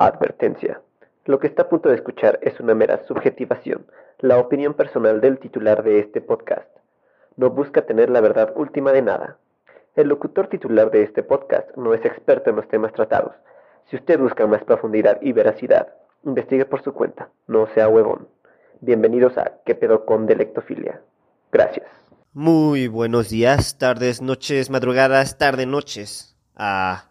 Advertencia. Lo que está a punto de escuchar es una mera subjetivación, la opinión personal del titular de este podcast. No busca tener la verdad última de nada. El locutor titular de este podcast no es experto en los temas tratados. Si usted busca más profundidad y veracidad, investigue por su cuenta, no sea huevón. Bienvenidos a ¿Qué pedo con Delectofilia? Gracias. Muy buenos días, tardes, noches, madrugadas, tarde, noches a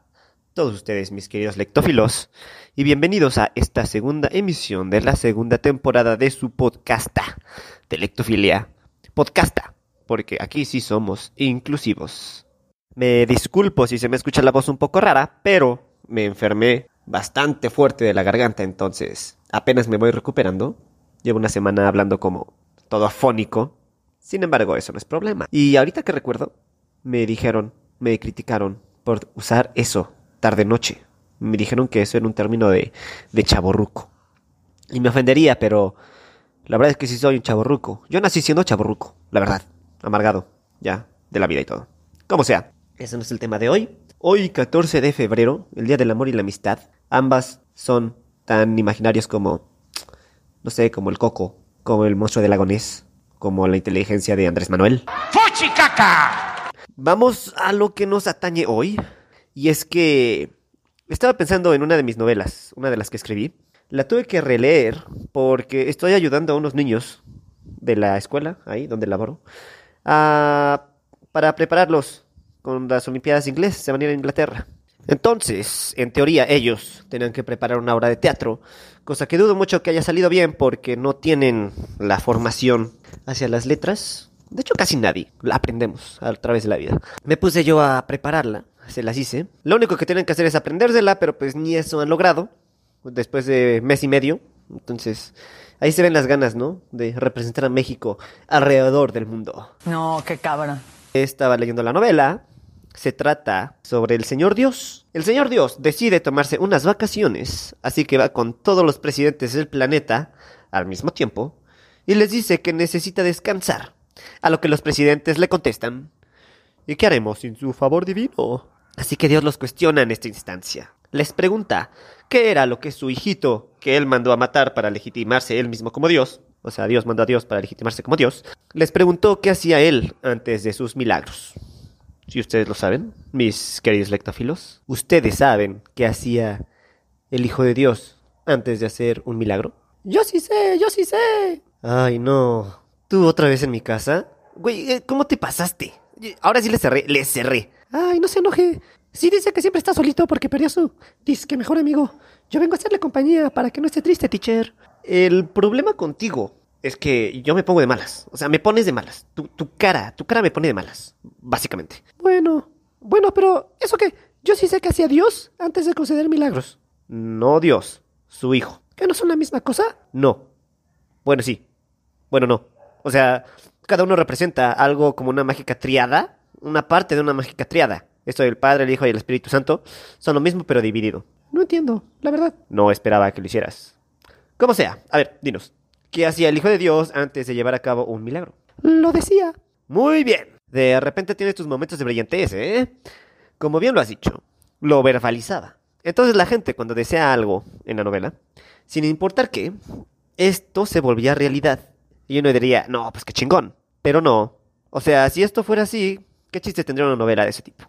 todos ustedes, mis queridos lectófilos, y bienvenidos a esta segunda emisión de la segunda temporada de su podcasta de Lectofilia. Podcasta, porque aquí sí somos inclusivos. Me disculpo si se me escucha la voz un poco rara, pero me enfermé bastante fuerte de la garganta, entonces apenas me voy recuperando. Llevo una semana hablando como todo afónico, sin embargo, eso no es problema. Y ahorita que recuerdo, me dijeron, me criticaron por usar eso, tarde-noche. Me dijeron que eso era un término de, de chaborruco. Y me ofendería, pero la verdad es que sí soy un chaborruco. Yo nací siendo chaborruco, la verdad. Amargado, ya, de la vida y todo. Como sea, ese no es el tema de hoy. Hoy, 14 de febrero, el Día del Amor y la Amistad. Ambas son tan imaginarios como, no sé, como el coco, como el monstruo del lagonés, como la inteligencia de Andrés Manuel. ¡Fuchicaca! Vamos a lo que nos atañe hoy. Y es que estaba pensando en una de mis novelas, una de las que escribí. La tuve que releer porque estoy ayudando a unos niños de la escuela, ahí donde laboro, a, para prepararlos con las Olimpiadas Inglés. Se van a ir a Inglaterra. Entonces, en teoría, ellos tenían que preparar una obra de teatro, cosa que dudo mucho que haya salido bien porque no tienen la formación hacia las letras. De hecho, casi nadie la aprendemos a través de la vida. Me puse yo a prepararla, se las hice. Lo único que tienen que hacer es aprendérsela, pero pues ni eso han logrado después de mes y medio. Entonces, ahí se ven las ganas, ¿no? De representar a México alrededor del mundo. No, qué cabra. Estaba leyendo la novela se trata sobre el Señor Dios. El Señor Dios decide tomarse unas vacaciones, así que va con todos los presidentes del planeta al mismo tiempo y les dice que necesita descansar. A lo que los presidentes le contestan, ¿y qué haremos sin su favor divino? Así que Dios los cuestiona en esta instancia. Les pregunta qué era lo que su hijito, que él mandó a matar para legitimarse él mismo como Dios, o sea, Dios mandó a Dios para legitimarse como Dios, les preguntó qué hacía él antes de sus milagros. Si ustedes lo saben, mis queridos lectófilos, ustedes saben qué hacía el Hijo de Dios antes de hacer un milagro. Yo sí sé, yo sí sé. Ay, no. ¿Tú otra vez en mi casa? Güey, eh, ¿cómo te pasaste? Ahora sí le cerré, le cerré. Ay, no se enoje. Sí dice que siempre está solito porque perdió su que mejor amigo. Yo vengo a hacerle compañía para que no esté triste, teacher. El problema contigo es que yo me pongo de malas. O sea, me pones de malas. Tu, tu, cara, tu cara me pone de malas, básicamente. Bueno, bueno, pero ¿eso qué? Yo sí sé que hacía Dios antes de conceder milagros. No Dios, su hijo. ¿Que no son la misma cosa? No. Bueno, sí. Bueno, no. O sea, cada uno representa algo como una mágica triada, una parte de una mágica triada. Esto del Padre, el Hijo y el Espíritu Santo son lo mismo pero dividido. No entiendo, la verdad. No esperaba que lo hicieras. Como sea, a ver, dinos, ¿Qué hacía el Hijo de Dios antes de llevar a cabo un milagro? Lo decía. Muy bien. De repente tienes tus momentos de brillantez, ¿eh? Como bien lo has dicho, lo verbalizaba. Entonces la gente cuando desea algo en la novela, sin importar qué, esto se volvía realidad. Y uno diría, no, pues qué chingón. Pero no. O sea, si esto fuera así, ¿qué chiste tendría una novela de ese tipo?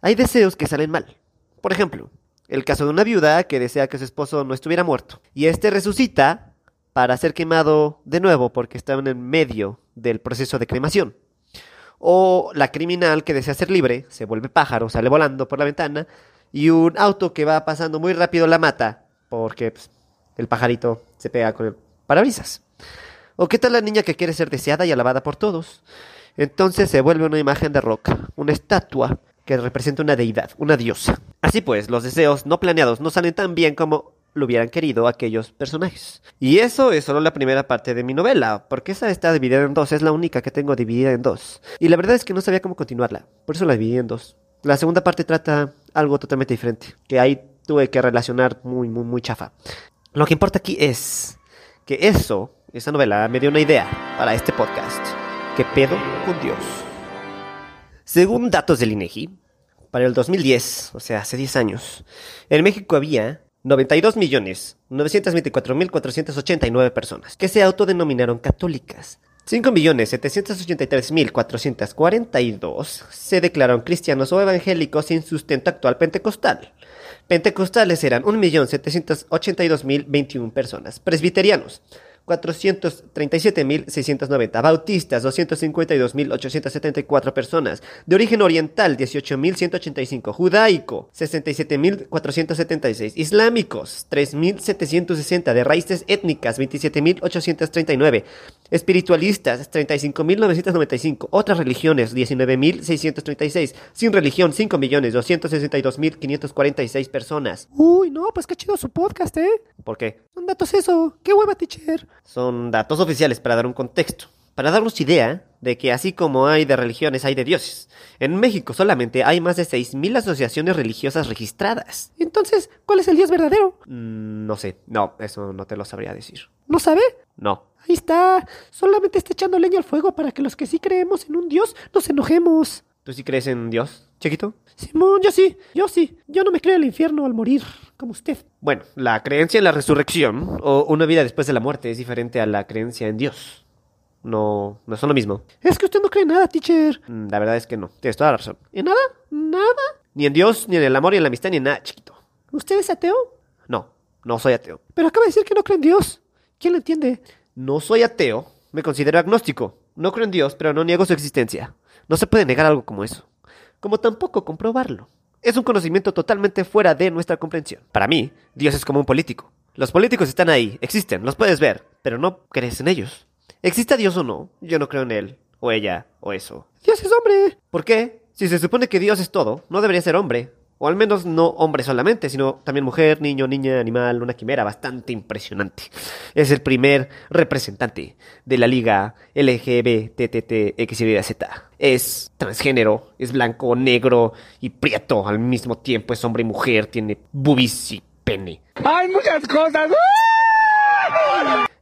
Hay deseos que salen mal. Por ejemplo, el caso de una viuda que desea que su esposo no estuviera muerto. Y este resucita para ser quemado de nuevo porque estaba en el medio del proceso de cremación. O la criminal que desea ser libre, se vuelve pájaro, sale volando por la ventana y un auto que va pasando muy rápido la mata porque pues, el pajarito se pega con el parabrisas. ¿O qué tal la niña que quiere ser deseada y alabada por todos? Entonces se vuelve una imagen de roca, una estatua que representa una deidad, una diosa. Así pues, los deseos no planeados no salen tan bien como lo hubieran querido aquellos personajes. Y eso es solo la primera parte de mi novela, porque esa está dividida en dos, es la única que tengo dividida en dos. Y la verdad es que no sabía cómo continuarla, por eso la dividí en dos. La segunda parte trata algo totalmente diferente, que ahí tuve que relacionar muy, muy, muy chafa. Lo que importa aquí es que eso, esa novela, me dio una idea para este podcast. ¿Qué pedo con Dios? Según datos del INEGI, para el 2010, o sea, hace 10 años, en México había 92.924.489 personas que se autodenominaron católicas. 5.783.442 se declararon cristianos o evangélicos sin sustento actual pentecostal. Pentecostales eran 1.782.021 personas. Presbiterianos, 437.690. Bautistas, 252.874 personas. De origen oriental, 18.185. Judaico, 67.476. Islámicos, 3.760. De raíces étnicas, 27.839. Espiritualistas, 35.995. Otras religiones, 19.636. Sin religión, 5.262.546 personas. Uy, no, pues qué chido su podcast, ¿eh? ¿Por qué? Son datos eso. Qué hueva, teacher. Son datos oficiales para dar un contexto, para darnos idea de que así como hay de religiones, hay de dioses. En México solamente hay más de 6.000 asociaciones religiosas registradas. Entonces, ¿cuál es el Dios verdadero? Mm, no sé, no, eso no te lo sabría decir. ¿No sabe? No. Ahí está. Solamente está echando leña al fuego para que los que sí creemos en un Dios nos enojemos. ¿Tú sí crees en Dios, chiquito? Simón, yo sí, yo sí. Yo no me creo el infierno al morir, como usted. Bueno, la creencia en la resurrección o una vida después de la muerte es diferente a la creencia en Dios. No, no son lo mismo. Es que usted no cree en nada, teacher. Mm, La verdad es que no, tienes toda la razón. ¿En nada? ¿Nada? Ni en Dios, ni en el amor, ni en la amistad, ni en nada, chiquito. ¿Usted es ateo? No, no soy ateo. Pero acaba de decir que no cree en Dios. ¿Quién lo entiende? No soy ateo, me considero agnóstico. No creo en Dios, pero no niego su existencia. No se puede negar algo como eso. Como tampoco comprobarlo. Es un conocimiento totalmente fuera de nuestra comprensión. Para mí, Dios es como un político. Los políticos están ahí, existen, los puedes ver, pero no crees en ellos. Exista Dios o no, yo no creo en él, o ella, o eso. Dios es hombre. ¿Por qué? Si se supone que Dios es todo, no debería ser hombre. O al menos no hombre solamente, sino también mujer, niño, niña, animal, una quimera bastante impresionante. Es el primer representante de la liga LGBTTXYZ. Es transgénero, es blanco, negro y prieto al mismo tiempo. Es hombre y mujer, tiene boobies y pene. Hay muchas cosas.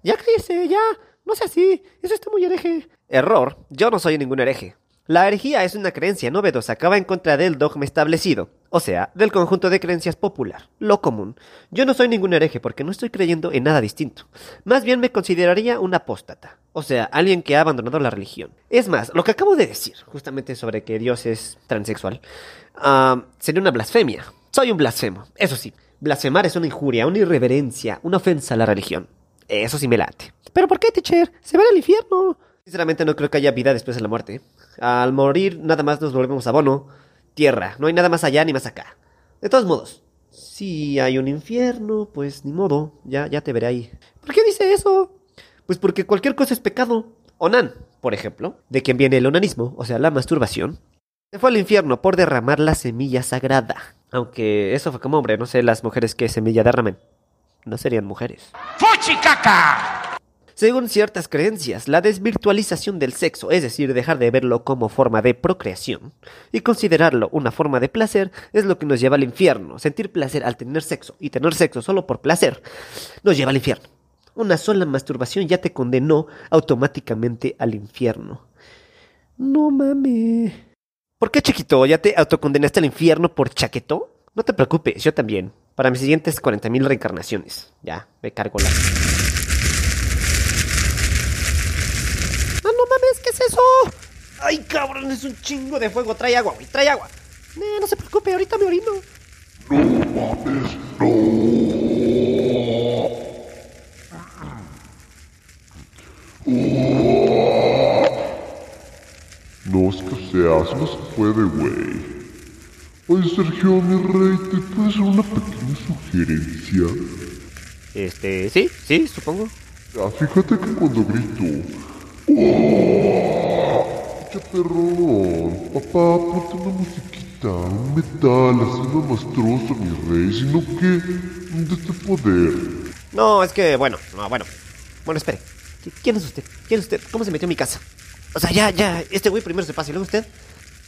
Ya cállese, ya. No sea así. Eso está muy hereje. Error, yo no soy ningún hereje. La herejía es una creencia novedosa que va en contra del dogma establecido, o sea, del conjunto de creencias popular, lo común. Yo no soy ningún hereje porque no estoy creyendo en nada distinto. Más bien me consideraría un apóstata, o sea, alguien que ha abandonado la religión. Es más, lo que acabo de decir, justamente sobre que Dios es transexual, ah, sería una blasfemia. Soy un blasfemo, eso sí. Blasfemar es una injuria, una irreverencia, una ofensa a la religión. Eso sí me late. ¿Pero por qué, teacher? Se va al infierno. Sinceramente no creo que haya vida después de la muerte. Al morir nada más nos volvemos abono, tierra, no hay nada más allá ni más acá. De todos modos, si hay un infierno, pues ni modo, ya, ya te veré ahí. ¿Por qué dice eso? Pues porque cualquier cosa es pecado. Onan, por ejemplo, de quien viene el onanismo, o sea, la masturbación, se fue al infierno por derramar la semilla sagrada. Aunque eso fue como hombre, no sé las mujeres que semilla derramen. No serían mujeres. ¡Fuchicaca! Según ciertas creencias, la desvirtualización del sexo, es decir, dejar de verlo como forma de procreación y considerarlo una forma de placer, es lo que nos lleva al infierno. Sentir placer al tener sexo y tener sexo solo por placer nos lleva al infierno. Una sola masturbación ya te condenó automáticamente al infierno. No mames. ¿Por qué, chiquito? ¿Ya te autocondenaste al infierno por chaqueto? No te preocupes, yo también. Para mis siguientes 40.000 reencarnaciones. Ya, me cargo la... Ah, no mames, ¿qué es eso? ¡Ay, cabrón! Es un chingo de fuego. Trae agua, güey. Trae agua. Eh, no se preocupe, ahorita me orino. No, es que o sea, así no se puede, güey. Oye, Sergio, mi rey, ¿te puedo hacer una pequeña sugerencia? Este, sí, sí, supongo. Ah, fíjate que cuando grito... ¡Qué perrón! Papá, ponte una musiquita, un metal, así no mastroso, mi rey, sino que... de este poder. No, es que, bueno, no, bueno. Bueno, espere. ¿Quién es usted? ¿Quién es usted? ¿Cómo se metió en mi casa? O sea, ya, ya, este güey primero se pasa y luego usted.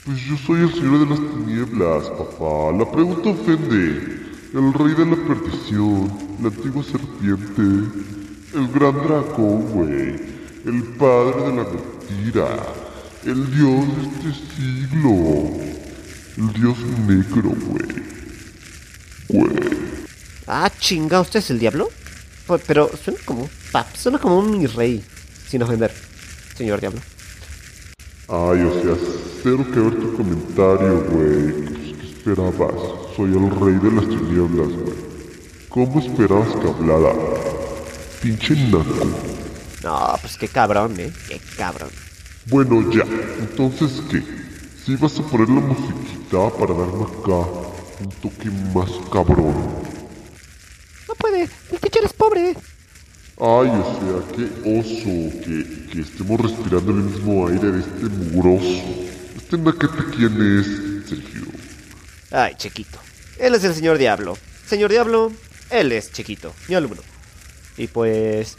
Pues yo soy el señor de las tinieblas, papá. La pregunta ofende. El rey de la perdición, la antigua serpiente, el gran dragón, güey. El padre de la mentira. El dios de este siglo. El dios negro, güey. Güey. Ah, chinga, ¿usted es el diablo? Pues, Pero suena como... pap, suena como un mi rey. Sin ofender, señor diablo. Ay, o sea, cero que ver tu comentario, güey. ¿Qué esperabas? Soy el rey de las tinieblas, güey. ¿Cómo esperabas que hablara? Pinche naco. No, pues qué cabrón, eh. Qué cabrón. Bueno, ya. Entonces, ¿qué? Si vas a poner la musiquita para darme acá un toque más cabrón. No puede, el teacher es pobre. Ay, o sea, qué oso que, que estemos respirando el mismo aire de este mugroso. Este naquete, ¿quién es, Sergio? Ay, chiquito. Él es el señor diablo. Señor diablo, él es chiquito, mi alumno. Y pues...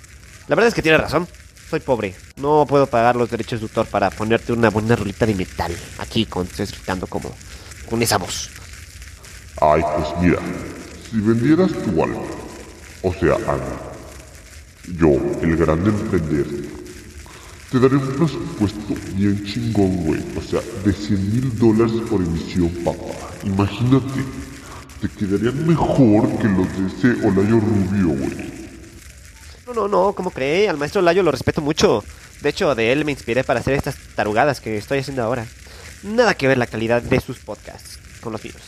La verdad es que tiene razón. Soy pobre. No puedo pagar los derechos de autor para ponerte una buena rolita de metal. Aquí con gritando como... Con esa voz. Ay, pues mira, si vendieras tu alma, o sea, Ana, yo, el gran emprendedor, te daré un presupuesto bien chingón, güey. O sea, de 100 mil dólares por emisión, papá. Imagínate, te quedarían mejor que los de ese Olayo Rubio, güey. No, no, no, ¿cómo cree? Al maestro Layo lo respeto mucho. De hecho, de él me inspiré para hacer estas tarugadas que estoy haciendo ahora. Nada que ver la calidad de sus podcasts con los míos.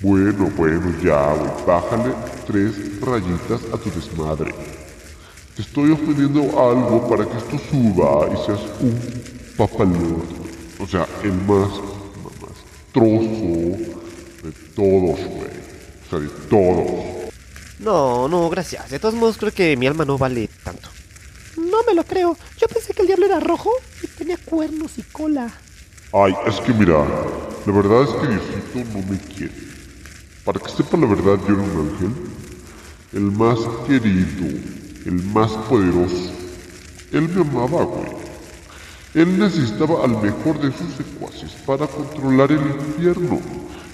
Bueno, bueno, ya. Bájale tres rayitas a tu desmadre. Te estoy ofreciendo algo para que esto suba y seas un papalón. O sea, el más, más trozo de todos, güey. O sea, de todos. No, no, gracias. De todos modos, creo que mi alma no vale tanto. No me lo creo. Yo pensé que el diablo era rojo y tenía cuernos y cola. Ay, es que mira, la verdad es que Diosito no me quiere. Para que sepa la verdad, yo era un ángel. El más querido, el más poderoso. Él me amaba, güey. Él necesitaba al mejor de sus secuaces para controlar el infierno.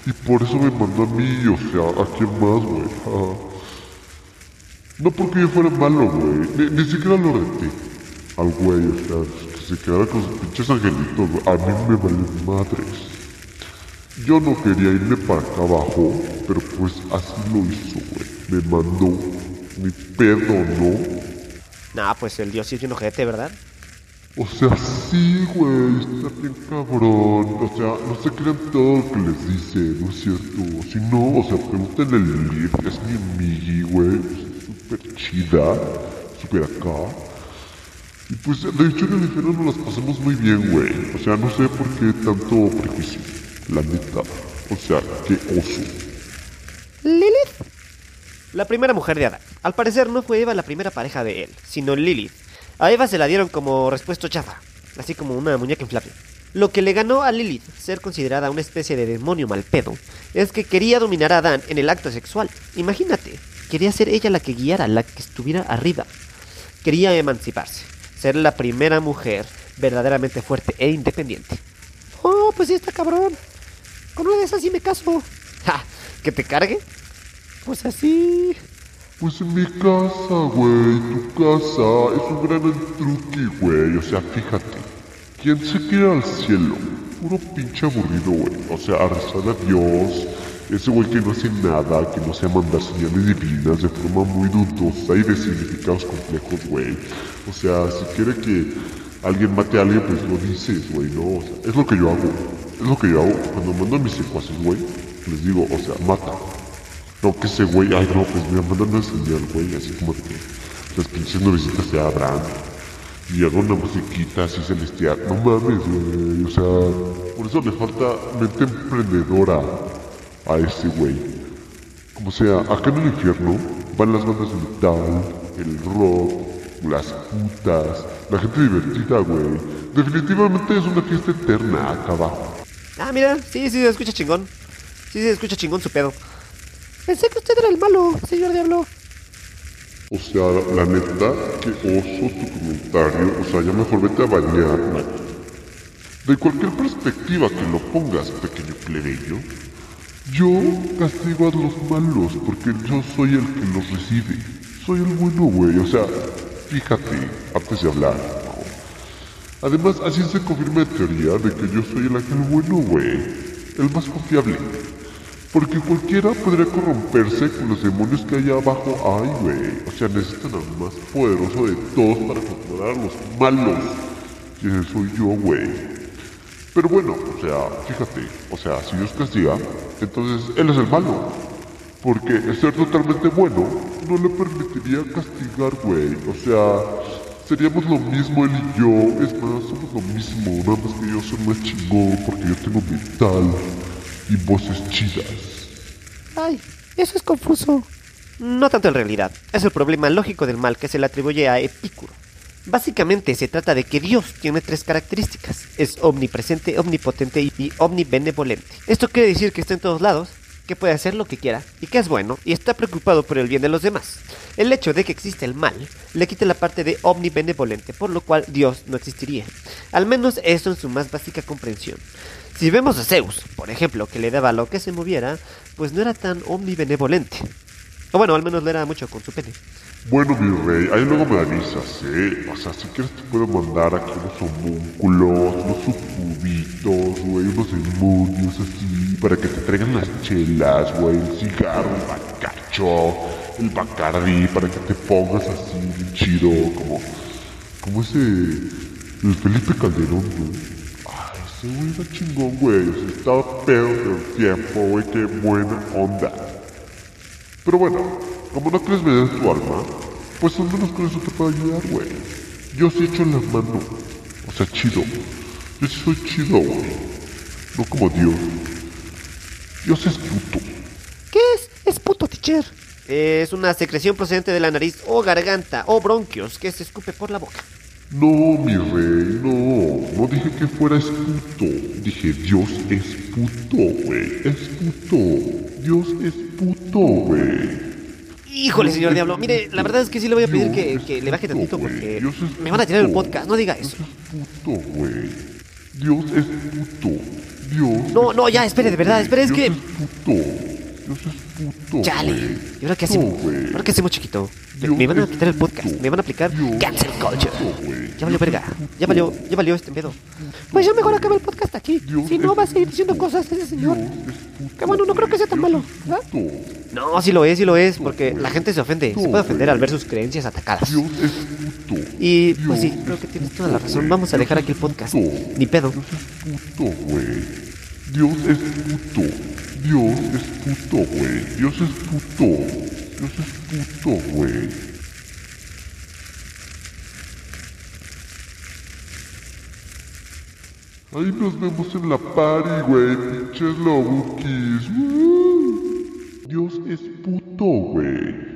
Y por eso me mandó a mí, o sea, ¿a quién más, güey? No porque yo fuera malo, güey. Ni, ni siquiera lo reté. Al güey, o sea, que se quedara con sus pinches angelitos, güey. A mí me valen madres. Yo no quería irme para acá abajo, pero pues así lo hizo, güey. Me mandó. Mi pedo, ¿no? Nah, pues el dios sí es un ojete, ¿verdad? O sea, sí, güey, está bien cabrón. O sea, no se crean todo lo que les dice, ¿no es cierto? Si no, o sea, pregúntenle a Lilith, es mi amigui, güey. Súper chida, súper acá. Y pues, de hecho, en el nos las pasamos muy bien, güey. O sea, no sé por qué tanto prejuicio. La neta. O sea, qué oso. ¿Lilith? La primera mujer de Adán. Al parecer no fue Eva la primera pareja de él, sino Lilith. A Eva se la dieron como respuesta chafa, así como una muñeca inflable. Lo que le ganó a Lilith ser considerada una especie de demonio mal pedo es que quería dominar a Adán en el acto sexual. Imagínate, quería ser ella la que guiara, la que estuviera arriba. Quería emanciparse, ser la primera mujer verdaderamente fuerte e independiente. Oh, pues sí está cabrón. Con una de esas sí me caso. ¡Ja! ¿Que te cargue? Pues así. Pues en mi casa, güey, tu casa es un gran truqui, güey. O sea, fíjate, ¿quién se quiere al cielo? Puro pinche aburrido, güey. O sea, rezar a Dios. Ese güey que no hace nada, que no sea mandar señales divinas de forma muy dudosa y de significados complejos, güey. O sea, si quiere que alguien mate a alguien, pues lo dices, güey, ¿no? O sea, es lo que yo hago. Es lo que yo hago. Cuando mando a mis secuaces, güey, les digo, o sea, mata. No, que ese güey, ay no, pues me mandan una señal, güey, así como que las pinches novicitas se abran. Y hago una musiquita así celestial. No mames, güey, o sea, por eso le falta mente emprendedora a ese güey. Como sea, acá en el infierno van las bandas de metal, el rock, las putas, la gente divertida, güey. Definitivamente es una fiesta eterna acá abajo. Ah, mira, sí, sí, se escucha chingón. Sí, se escucha chingón su pedo. Pensé que usted era el malo, señor diablo. O sea, la neta, que oso tu comentario. O sea, ya mejor vete a bañar. De cualquier perspectiva que lo pongas, pequeño plebeyo, yo castigo a los malos porque yo soy el que los recibe. Soy el bueno, güey. O sea, fíjate, antes de hablar. ¿no? Además, así se confirma en teoría de que yo soy el ángel bueno, güey. El más confiable. Porque cualquiera podría corromperse con los demonios que hay abajo hay, güey. O sea, necesitan al más poderoso de todos para controlar a los malos. Y soy yo, güey. Pero bueno, o sea, fíjate, o sea, si Dios castiga, entonces Él es el malo. Porque ser totalmente bueno no le permitiría castigar, güey. O sea, seríamos lo mismo él y yo. Es más, somos lo mismo. Nada más que yo soy más chingón porque yo tengo metal y voces chidas. Ay, eso es confuso. No tanto en realidad, es el problema lógico del mal que se le atribuye a Epicuro. Básicamente se trata de que Dios tiene tres características. Es omnipresente, omnipotente y omnibenevolente. Esto quiere decir que está en todos lados, que puede hacer lo que quiera y que es bueno y está preocupado por el bien de los demás. El hecho de que existe el mal le quita la parte de omnibenevolente, por lo cual Dios no existiría. Al menos eso en su más básica comprensión. Si vemos a Zeus, por ejemplo, que le daba lo que se moviera, pues no era tan omnibenevolente. O bueno, al menos le era mucho con su pene. Bueno, mi rey, ahí luego me avisas, ¿eh? O sea, si quieres te puedo mandar aquí unos homúnculos, unos sucubitos, güey, unos demonios así, para que te traigan las chelas, güey, el cigarro, el bacacho, el bacardi, para que te pongas así, chido, como, como ese, el Felipe Calderón, ¿no? Ay, ese güey era chingón, güey, o sea, estaba pedo del tiempo, güey, qué buena onda. Pero bueno, como no crees vender tu alma, pues al menos con eso te puedo ayudar, güey. Yo sí echo la mano. O sea, chido. Yo sí soy chido, güey. No como Dios. Dios es puto. ¿Qué es? Es puto, teacher. Es una secreción procedente de la nariz o garganta o bronquios que se escupe por la boca. No, mi rey, no. No dije que fueras puto. Dije Dios es puto, güey. Es puto. Dios es puto, güey. Híjole, señor Diablo, mire, la verdad es que sí le voy a pedir que, que le baje tantito porque me van a tirar el podcast, no diga eso. Dios es puto, güey. Dios es puto. Dios. No, no, ya, espere, de verdad, espere, es que... Dios es puto. Chale. ¿y ahora qué hacemos? ¿Ahora qué hacemos, chiquito? Me, van a quitar el podcast, me van a aplicar cancel culture. Ya valió verga, ya valió, ya valió este pedo. Pues ya mejor acabe el podcast aquí. Si no, va a seguir diciendo cosas ese señor. Que bueno, no creo que sea tan malo, ¿verdad? No, sí lo es, sí lo es, porque la gente se ofende, se puede ofender al ver sus creencias atacadas. Y pues sí, creo que es tienes toda la razón. Vamos a dejar aquí el podcast. Ni pedo. Dios es puto, güey. Dios es puto. Dios es puto, güey. Dios es puto. Dios es puto, güey. Ahí nos vemos en la party, güey. Pinches lobukis. Dios es puto, güey.